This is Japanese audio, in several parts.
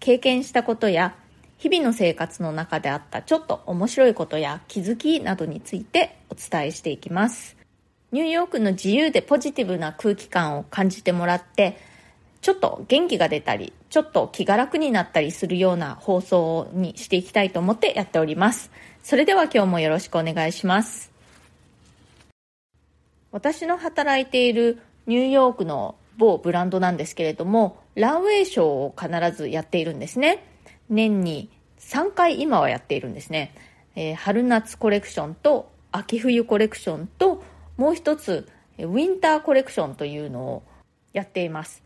経験したことや日々の生活の中であったちょっと面白いことや気づきなどについてお伝えしていきます。ニューヨークの自由でポジティブな空気感を感じてもらって、ちょっと元気が出たり、ちょっと気が楽になったりするような放送にしていきたいと思ってやっております。それでは今日もよろしくお願いします。私の働いているニューヨークの某ブランドなんですけれども、ランウェイショーを必ずやっているんですね。年に3回今はやっているんですね。えー、春夏コレクションと秋冬コレクションともう一つウィンターコレクションというのをやっています。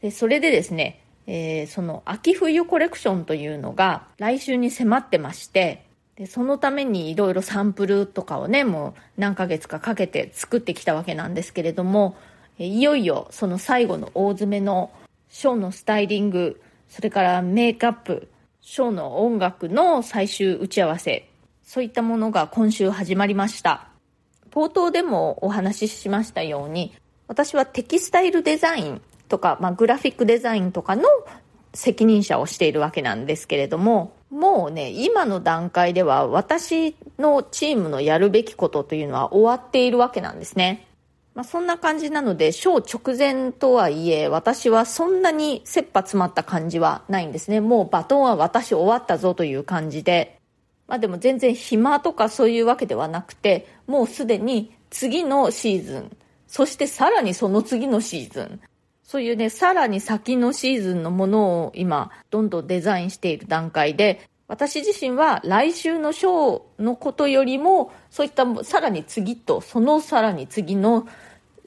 でそれでですね、えー、その秋冬コレクションというのが来週に迫ってまして、でそのためにいろいろサンプルとかをね、もう何ヶ月かかけて作ってきたわけなんですけれども、いよいよその最後の大詰めのショーのスタイリング、それからメイクアップ、ショーの音楽の最終打ち合わせ、そういったものが今週始まりました。冒頭でもお話ししましたように、私はテキスタイルデザインとか、まあ、グラフィックデザインとかの責任者をしているわけなんですけれども、もうね、今の段階では私のチームのやるべきことというのは終わっているわけなんですね。まあ、そんな感じなので、ショー直前とはいえ、私はそんなに切羽詰まった感じはないんですね。もうバトンは私終わったぞという感じで。まあでも全然暇とかそういうわけではなくて、もうすでに次のシーズン、そしてさらにその次のシーズン、そういうね、さらに先のシーズンのものを今、どんどんデザインしている段階で、私自身は来週のショーのことよりも、そういったさらに次と、そのさらに次の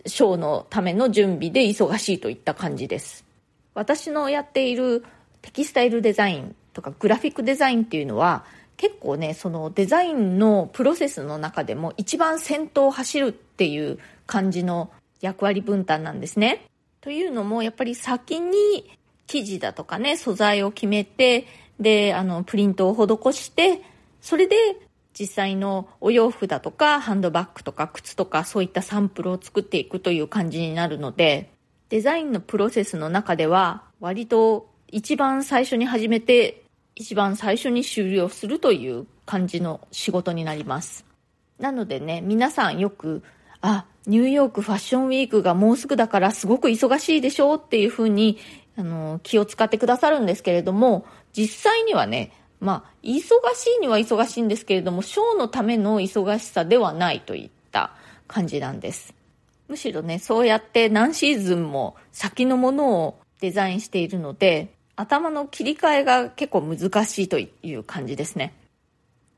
ショーのための準備で忙しいといった感じです。私のやっているテキスタイルデザインとかグラフィックデザインっていうのは結構ね、そのデザインのプロセスの中でも一番先頭を走るっていう感じの役割分担なんですね。というのもやっぱり先に生地だとかね、素材を決めて、で、あの、プリントを施して、それで実際のお洋服だとかハンドバッグとか靴とかそういったサンプルを作っていくという感じになるのでデザインのプロセスの中では割と一番最初に始めて一番最初に終了するという感じの仕事になります。なのでね皆さんよくあニューヨークファッションウィークがもうすぐだからすごく忙しいでしょうっていうふうにあの気を使ってくださるんですけれども実際にはねまあ、忙しいには忙しいんですけれども、ショーのための忙しさではないといった感じなんです。むしろね、そうやって何シーズンも先のものをデザインしているので、頭の切り替えが結構難しいという感じですね。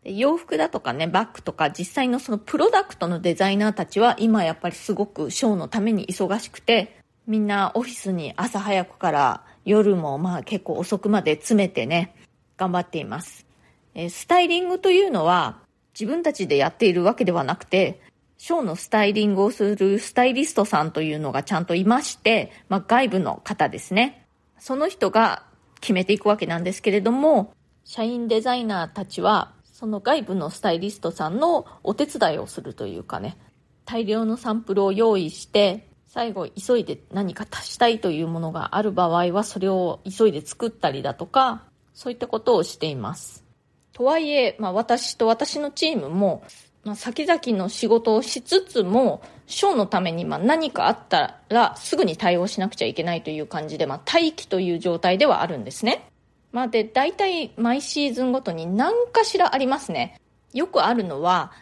洋服だとかね、バッグとか実際のそのプロダクトのデザイナーたちは今やっぱりすごくショーのために忙しくて、みんなオフィスに朝早くから夜もまあ結構遅くまで詰めてね、頑張っています。えスタイリングというのは自分たちでやっているわけではなくて、ショーのスタイリングをするスタイリストさんというのがちゃんといまして、まあ、外部の方ですね。その人が決めていくわけなんですけれども、社員デザイナーたちは、その外部のスタイリストさんのお手伝いをするというかね、大量のサンプルを用意して、最後急いで何か足したいというものがある場合はそれを急いで作ったりだとかそういったことをしています。とはいえ、まあ、私と私のチームも、まあ、先々の仕事をしつつも、ショーのためにまあ何かあったらすぐに対応しなくちゃいけないという感じで、まあ、待機という状態ではあるんですね。まあ、で、大体毎シーズンごとに何かしらありますね。よくあるのは、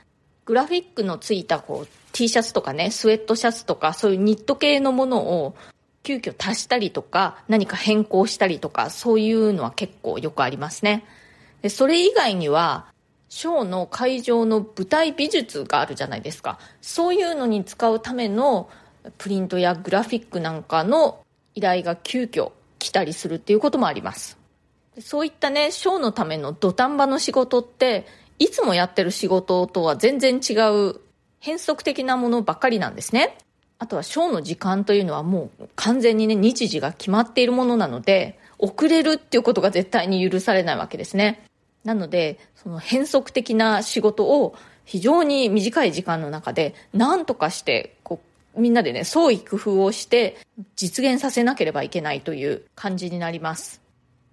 グラフィックのついたこう T シャツとかね、スウェットシャツとかそういうニット系のものを急遽足したりとか、何か変更したりとか、そういうのは結構よくありますね。でそれ以外には、ショーの会場の舞台美術があるじゃないですか。そういうのに使うためのプリントやグラフィックなんかの依頼が急遽来たりするっていうこともあります。そういったね、ショーのための土壇場の仕事って、いつもやってる仕事とは全然違う変則的なものばっかりなんですね。あとはショーの時間というのはもう完全にね、日時が決まっているものなので、遅れるっていうことが絶対に許されないわけですね。なので、その変則的な仕事を非常に短い時間の中で何とかして、こう、みんなでね、創意工夫をして実現させなければいけないという感じになります。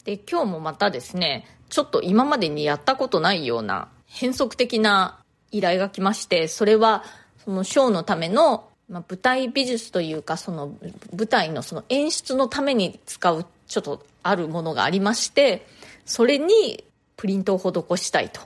で、今日もまたですね、ちょっと今までにやったことないような変則的な依頼が来まして、それはそのショーのためのまあ、舞台美術というかその舞台のその演出のために使うちょっとあるものがありましてそれにプリントを施したいと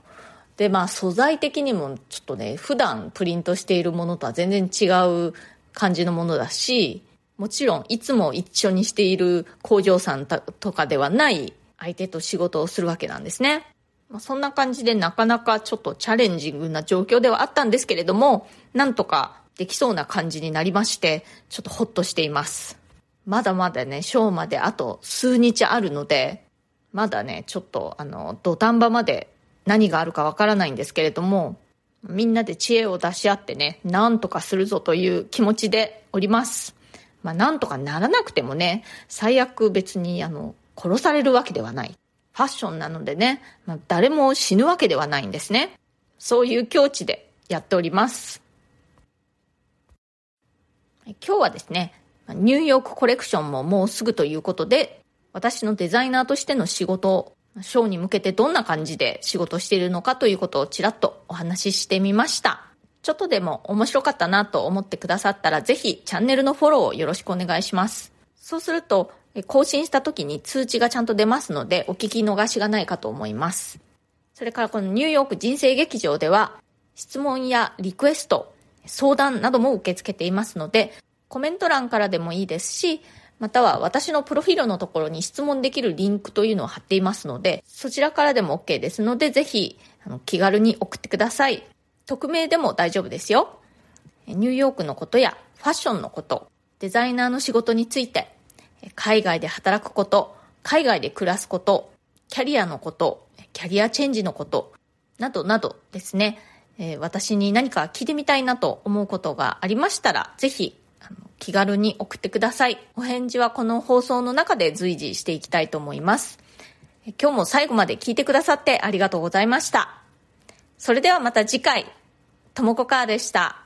でまあ素材的にもちょっとね普段プリントしているものとは全然違う感じのものだしもちろんいつも一緒にしている工場さんとかではない相手と仕事をするわけなんですね。まあ、そんな感じでなかなかちょっとチャレンジングな状況ではあったんですけれども、なんとかできそうな感じになりまして、ちょっとホッとしています。まだまだね、ショーまであと数日あるので、まだね、ちょっとあの、土壇場まで何があるかわからないんですけれども、みんなで知恵を出し合ってね、なんとかするぞという気持ちでおります。まあ、なんとかならなくてもね、最悪別にあの、殺されるわけではない。ファッションなのでね、まあ、誰も死ぬわけではないんですね。そういう境地でやっております。今日はですね、ニューヨークコレクションももうすぐということで、私のデザイナーとしての仕事、ショーに向けてどんな感じで仕事しているのかということをちらっとお話ししてみました。ちょっとでも面白かったなと思ってくださったら、ぜひチャンネルのフォローをよろしくお願いします。そうすると、更新した時に通知がちゃんと出ますので、お聞き逃しがないかと思います。それからこのニューヨーク人生劇場では、質問やリクエスト、相談なども受け付けていますので、コメント欄からでもいいですし、または私のプロフィールのところに質問できるリンクというのを貼っていますので、そちらからでも OK ですので、ぜひあの気軽に送ってください。匿名でも大丈夫ですよ。ニューヨークのことやファッションのこと、デザイナーの仕事について、海外で働くこと、海外で暮らすこと、キャリアのこと、キャリアチェンジのこと、などなどですね、え、私に何か聞いてみたいなと思うことがありましたら、ぜひ、気軽に送ってください。お返事はこの放送の中で随時していきたいと思います。今日も最後まで聞いてくださってありがとうございました。それではまた次回、ともこかーでした。